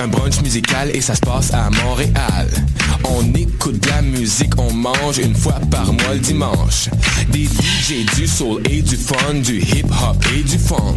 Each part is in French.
un brunch musical et ça se passe à Montréal. On écoute de la musique, on mange une fois par mois le dimanche. Des DJ du soul et du fun, du hip hop et du funk.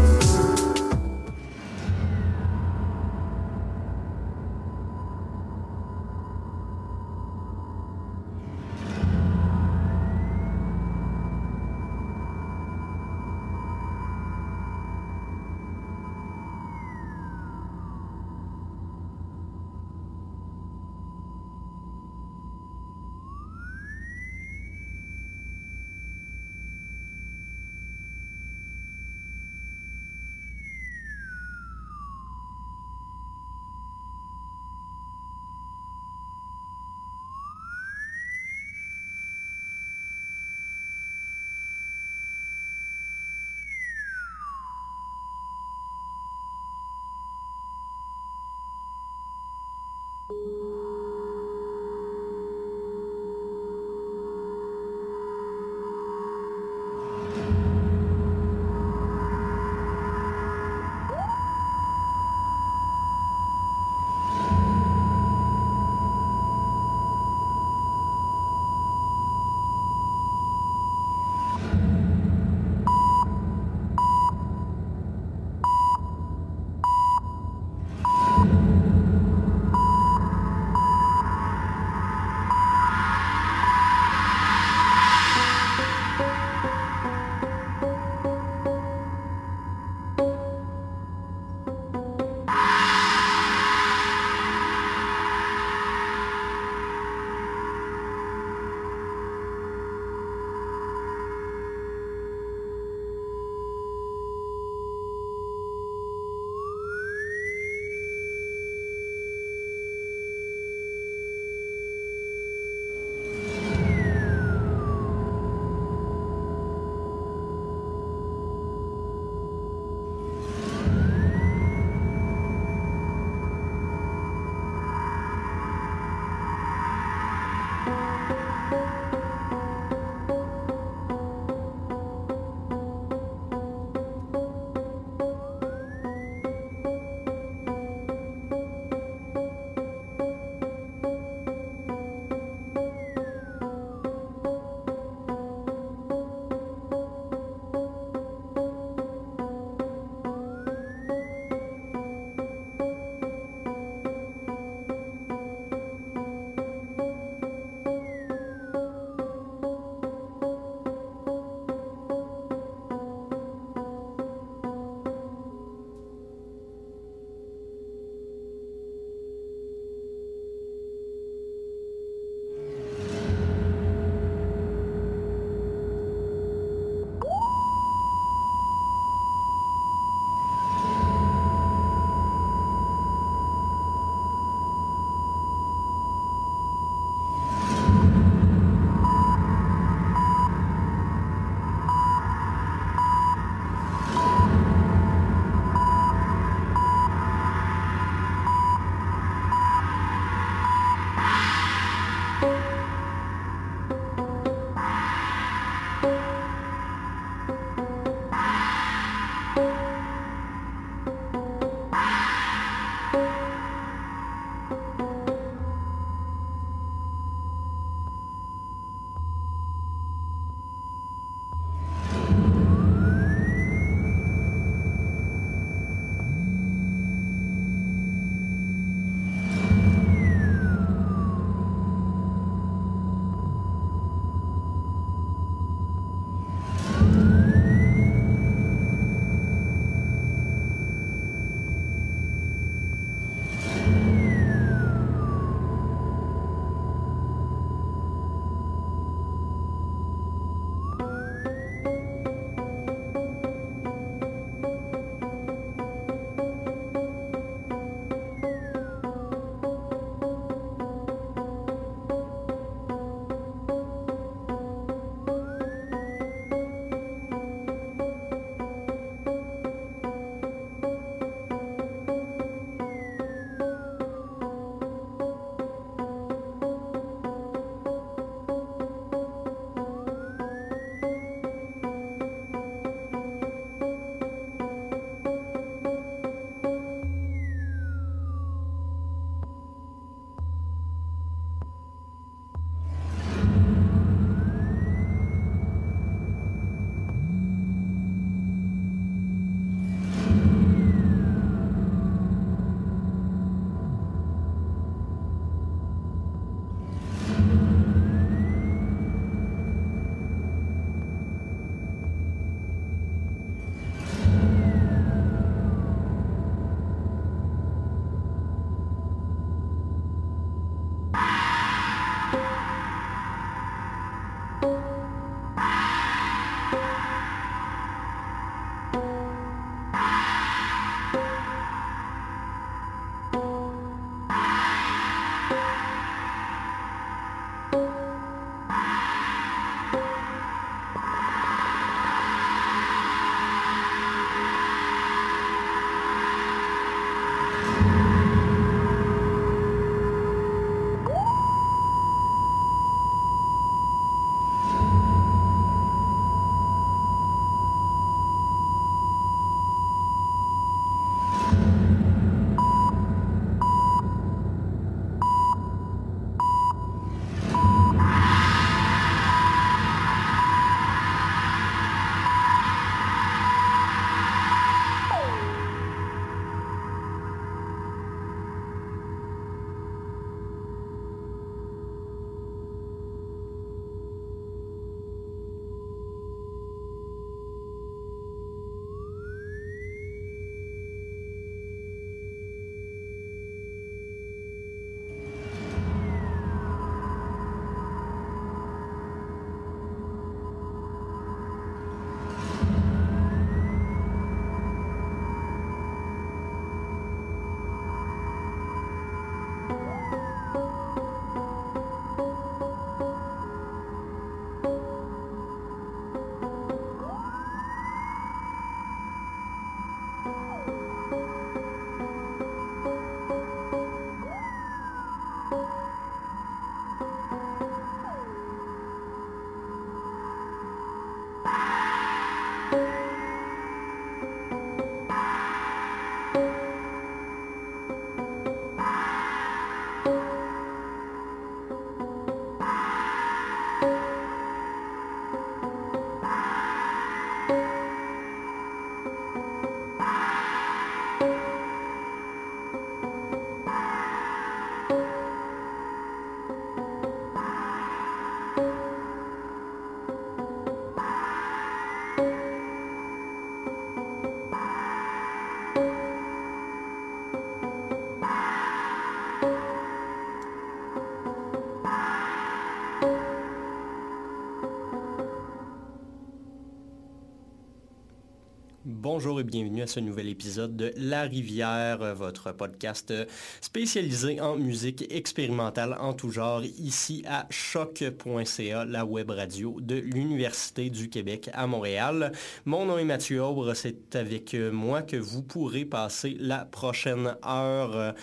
Bonjour et bienvenue à ce nouvel épisode de La Rivière, votre podcast spécialisé en musique expérimentale en tout genre, ici à choc.ca, la web radio de l'Université du Québec à Montréal. Mon nom est Mathieu Aubre, c'est avec moi que vous pourrez passer la prochaine heure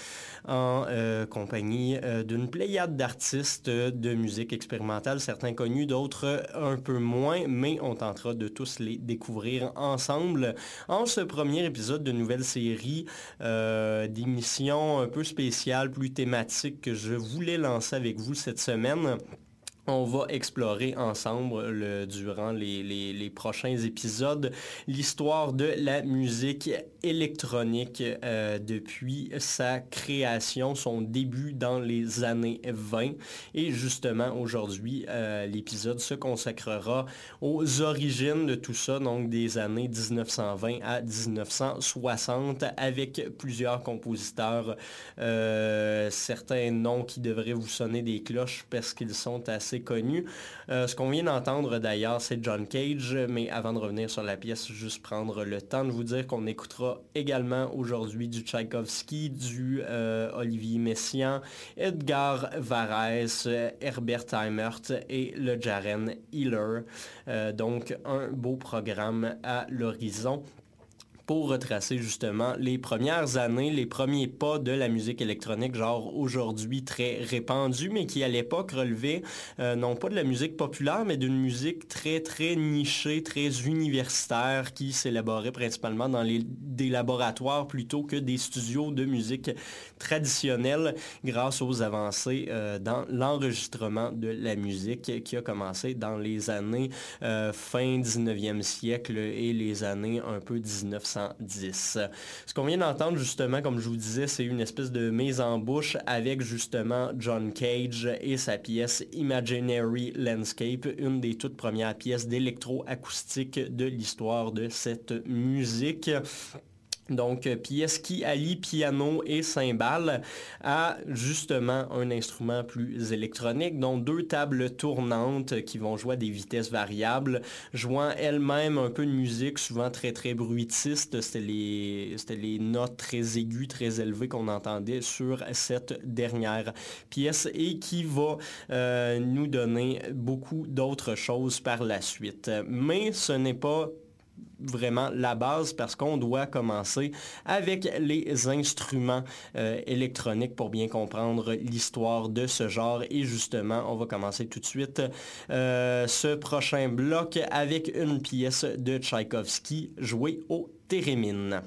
en euh, compagnie euh, d'une pléiade d'artistes de musique expérimentale, certains connus, d'autres un peu moins, mais on tentera de tous les découvrir ensemble en ce premier épisode de nouvelle série euh, d'émissions un peu spéciales, plus thématiques que je voulais lancer avec vous cette semaine. On va explorer ensemble durant les, prochains épisodes l'histoire de la musique électronique euh, depuis sa création, son début dans les années 20. Et justement, aujourd'hui, euh, l'épisode se consacrera aux origines de tout ça, donc des années 1920 à 1960, avec plusieurs compositeurs, euh, certains noms qui devraient vous sonner des cloches parce qu'ils sont assez connu. Euh, ce qu'on vient d'entendre d'ailleurs, c'est John Cage, mais avant de revenir sur la pièce, juste prendre le temps de vous dire qu'on écoutera également aujourd'hui du Tchaïkovski, du euh, Olivier Messiaen, Edgar Varese, Herbert Heimert et le Jaren Healer. Euh, donc un beau programme à l'horizon pour retracer justement les premières années, les premiers pas de la musique électronique, genre aujourd'hui très répandue, mais qui à l'époque relevait euh, non pas de la musique populaire, mais d'une musique très très nichée, très universitaire, qui s'élaborait principalement dans les, des laboratoires plutôt que des studios de musique traditionnelle grâce aux avancées euh, dans l'enregistrement de la musique qui a commencé dans les années euh, fin 19e siècle et les années un peu 1900 ce qu'on vient d'entendre justement, comme je vous disais, c'est une espèce de mise en bouche avec justement John Cage et sa pièce Imaginary Landscape, une des toutes premières pièces d'électroacoustique de l'histoire de cette musique. Donc, euh, pièce qui allie piano et cymbales à justement un instrument plus électronique, dont deux tables tournantes qui vont jouer à des vitesses variables, jouant elles-mêmes un peu de musique, souvent très très bruitiste. C'était les, notes très aiguës, très élevées qu'on entendait sur cette dernière pièce et qui va euh, nous donner beaucoup d'autres choses par la suite. Mais ce n'est pas vraiment la base parce qu'on doit commencer avec les instruments euh, électroniques pour bien comprendre l'histoire de ce genre. Et justement, on va commencer tout de suite euh, ce prochain bloc avec une pièce de Tchaïkovski jouée au thérémine.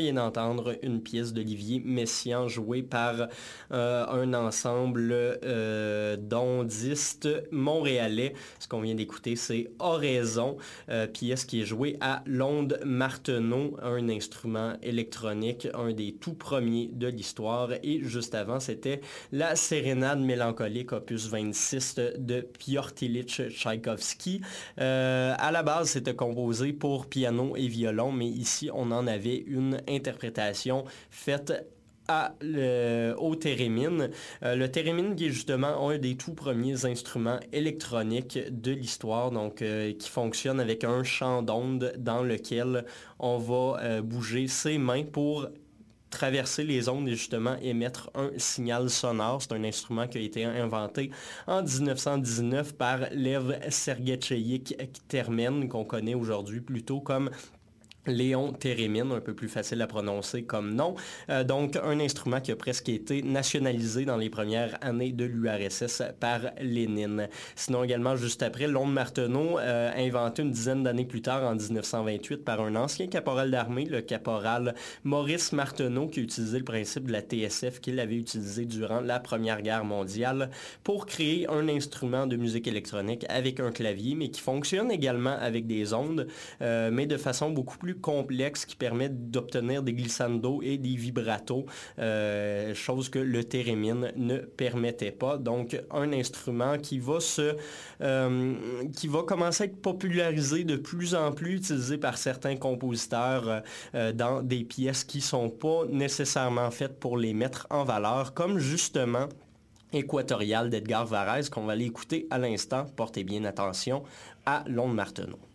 Vient d'entendre une pièce d'Olivier Messiaen jouée par euh, un ensemble euh, d'ondistes montréalais. Ce qu'on vient d'écouter, c'est Oraison, euh, pièce qui est jouée à l'onde Marteneau, un instrument électronique, un des tout premiers de l'histoire. Et juste avant, c'était la sérénade mélancolique opus 26 de Piotr Tchaïkovski. à la base, c'était composé pour piano et violon, mais ici, on en avait une interprétation faite à, au thérémine. Euh, le thérémine qui est justement un des tout premiers instruments électroniques de l'histoire, donc euh, qui fonctionne avec un champ d'onde dans lequel on va euh, bouger ses mains pour traverser les ondes et justement émettre un signal sonore. C'est un instrument qui a été inventé en 1919 par Lev Sergeyevich Termen, qu'on connaît aujourd'hui plutôt comme Léon Thérémine, un peu plus facile à prononcer comme nom. Euh, donc, un instrument qui a presque été nationalisé dans les premières années de l'URSS par Lénine. Sinon, également, juste après, l'onde Marteneau, euh, inventé une dizaine d'années plus tard, en 1928, par un ancien caporal d'armée, le caporal Maurice Marteneau, qui utilisait le principe de la TSF qu'il avait utilisé durant la Première Guerre mondiale pour créer un instrument de musique électronique avec un clavier, mais qui fonctionne également avec des ondes, euh, mais de façon beaucoup plus complexe qui permet d'obtenir des glissandos et des vibratos, euh, chose que le thérémine ne permettait pas. Donc, un instrument qui va se, euh, qui va commencer à être popularisé de plus en plus, utilisé par certains compositeurs euh, dans des pièces qui sont pas nécessairement faites pour les mettre en valeur, comme justement Équatorial d'Edgar Varese qu'on va aller écouter à l'instant. Portez bien attention à Londres Marteneau.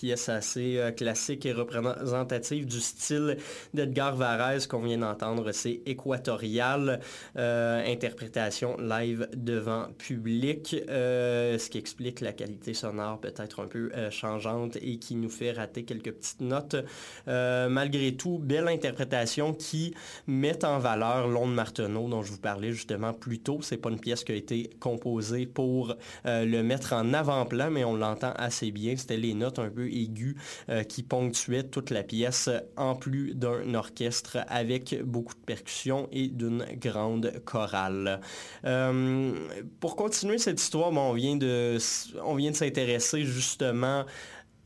Pièce assez classique et représentative du style d'Edgar Varese qu'on vient d'entendre. C'est Équatorial, interprétation live devant public, ce qui explique la qualité sonore peut-être un peu changeante et qui nous fait rater quelques petites notes. malgré tout, belle interprétation qui met en valeur Londres Marteneau dont je vous parlais justement plus tôt. C'est pas une pièce qui a été composée pour euh, le mettre en avant-plan, mais on l'entend assez bien. C'était les notes un peu aiguës euh, qui ponctuaient toute la pièce en plus d'un orchestre avec beaucoup de percussions et d'une grande chorale. Euh, pour continuer cette histoire, on vient de, on vient de s'intéresser justement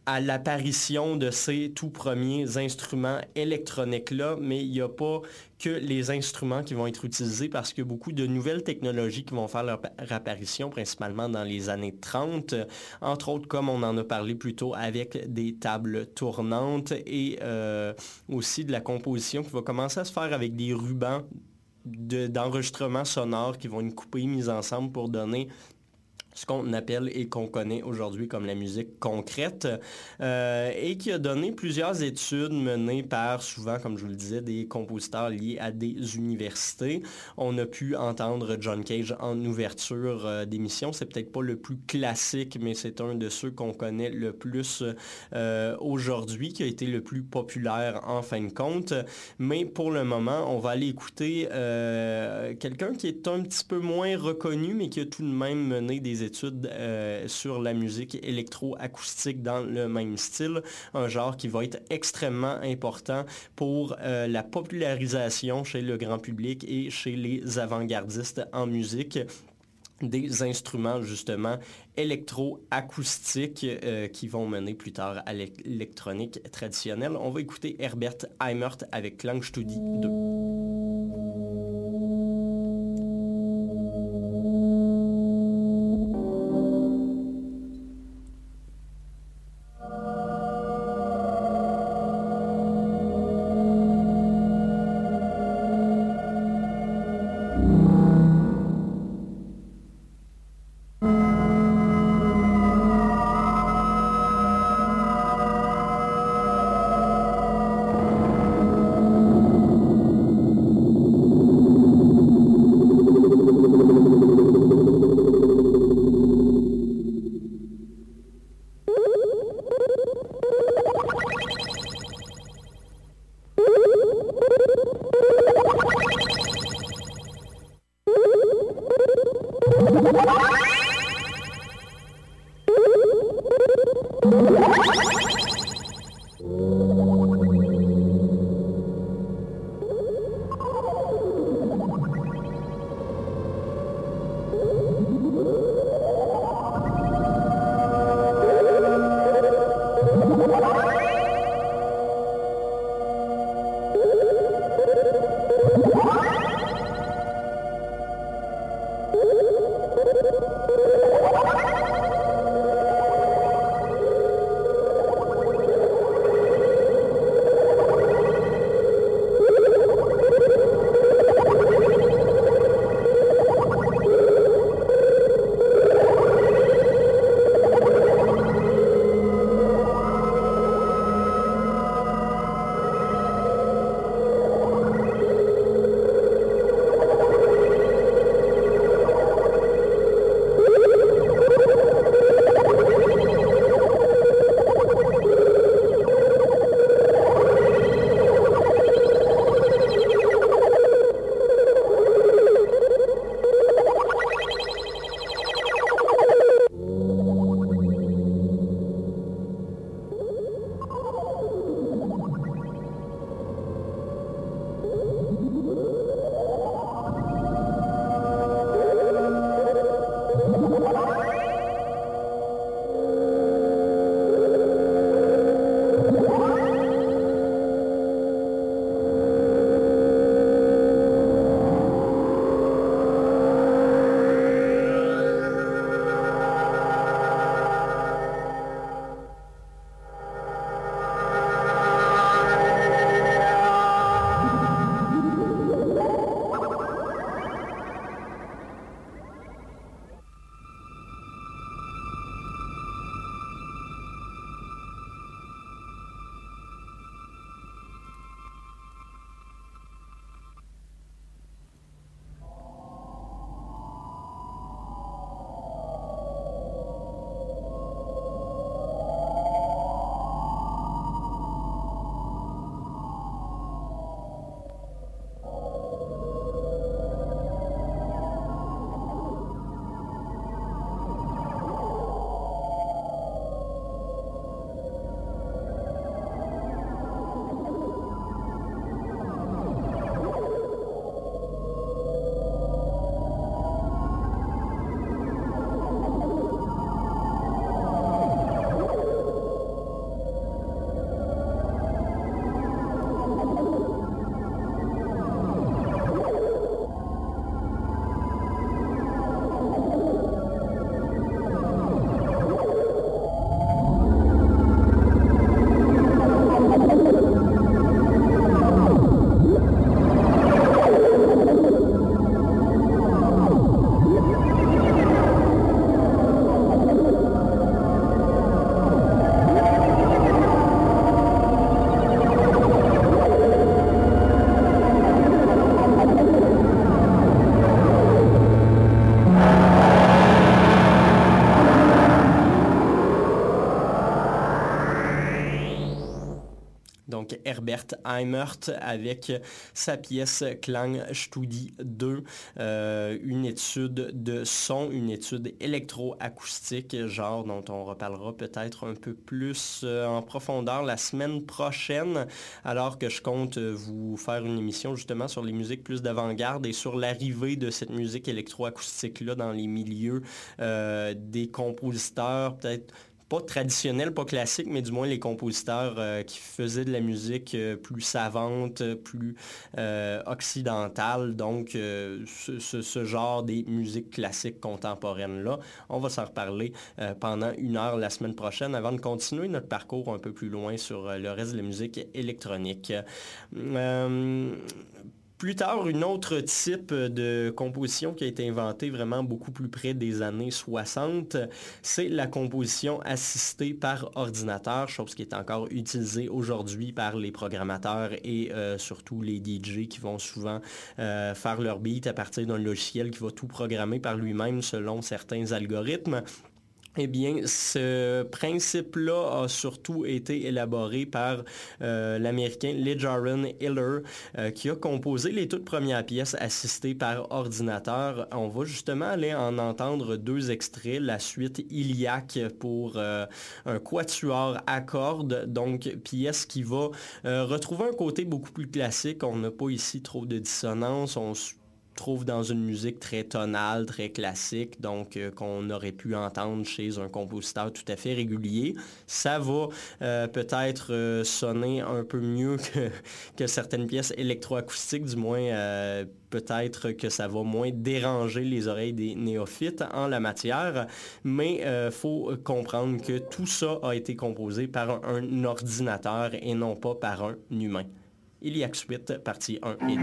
à l'apparition de ces tout premiers instruments électroniques-là, mais il n'y a pas que les instruments qui vont être utilisés parce a beaucoup de nouvelles technologies qui vont faire leur apparition, principalement dans les années 30, entre autres comme on en a parlé plus tôt avec des tables tournantes et euh, aussi de la composition qui va commencer à se faire avec des rubans d'enregistrement sonore qui vont être coupés, mis ensemble pour donner ce qu'on appelle et qu'on connaît aujourd'hui comme la musique concrète, euh, et qui a donné plusieurs études menées par souvent, comme je vous le disais, des compositeurs liés à des universités. On a pu entendre John Cage en ouverture euh, d'émission. C'est peut-être pas le plus classique, mais c'est un de ceux qu'on connaît le plus euh, aujourd'hui, qui a été le plus populaire en fin de compte. Mais pour le moment, on va aller écouter quelqu'un qui est un petit peu moins reconnu, mais qui a tout de même mené des études euh, sur la musique électroacoustique dans le même style, un genre qui va être extrêmement important pour euh, la popularisation chez le grand public et chez les avant-gardistes en musique des instruments justement électroacoustiques euh, qui vont mener plus tard à l'électronique traditionnelle. On va écouter Herbert Heimert avec Klangstudie 2. Herbert Heimert avec sa pièce Klang Studi 2, une étude de son, une étude électroacoustique, genre dont on reparlera peut-être un peu plus en profondeur la semaine prochaine, alors que je compte vous faire une émission justement sur les musiques plus d'avant-garde et sur l'arrivée de cette musique électroacoustique-là dans les milieux des compositeurs, peut-être pas traditionnel, pas classique, mais du moins les compositeurs euh, qui faisaient de la musique euh, plus savante, plus euh, occidentale, donc ce, genre des musiques classiques contemporaines-là. On va s'en reparler pendant une heure la semaine prochaine avant de continuer notre parcours un peu plus loin sur le reste de la musique électronique. Plus tard, une autre type de composition qui a été inventée vraiment beaucoup plus près des années 60, c'est la composition assistée par ordinateur, chose qui est encore utilisée aujourd'hui par les programmateurs et euh, surtout les DJ qui vont souvent euh, faire leur beat à partir d'un logiciel qui va tout programmer par lui-même selon certains algorithmes. Eh bien, ce principe-là a surtout été élaboré par euh, l'Américain Lee Jaron Hiller, euh, qui a composé les toutes premières pièces assistées par ordinateur. On va justement aller en entendre deux extraits. La suite Iliac pour euh, un quatuor à cordes, donc pièce qui va retrouver un côté beaucoup plus classique. On n'a pas ici trop de dissonance. On trouve dans une musique très tonale, très classique, donc euh, qu'on aurait pu entendre chez un compositeur tout à fait régulier. Ça va euh, peut-être euh, sonner un peu mieux que, certaines pièces électroacoustiques, du moins peut-être que ça va moins déranger les oreilles des néophytes en la matière, mais il faut comprendre que tout ça a été composé par un, ordinateur et non pas par un humain. Il y a suite, partie 1 et 2.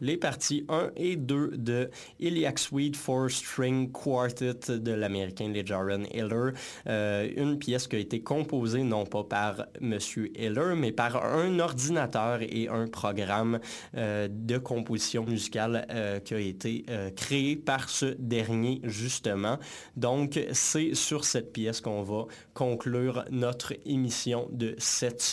Les parties 1 et 2 de Iliac Suite for String Quartet de l'américain Lejaron Hiller. Euh, une pièce qui a été composée non pas par M. Hiller, mais par un ordinateur et un programme euh, de composition musicale euh, qui a été créé par ce dernier justement. Donc c'est sur cette pièce qu'on va conclure notre émission de cette semaine.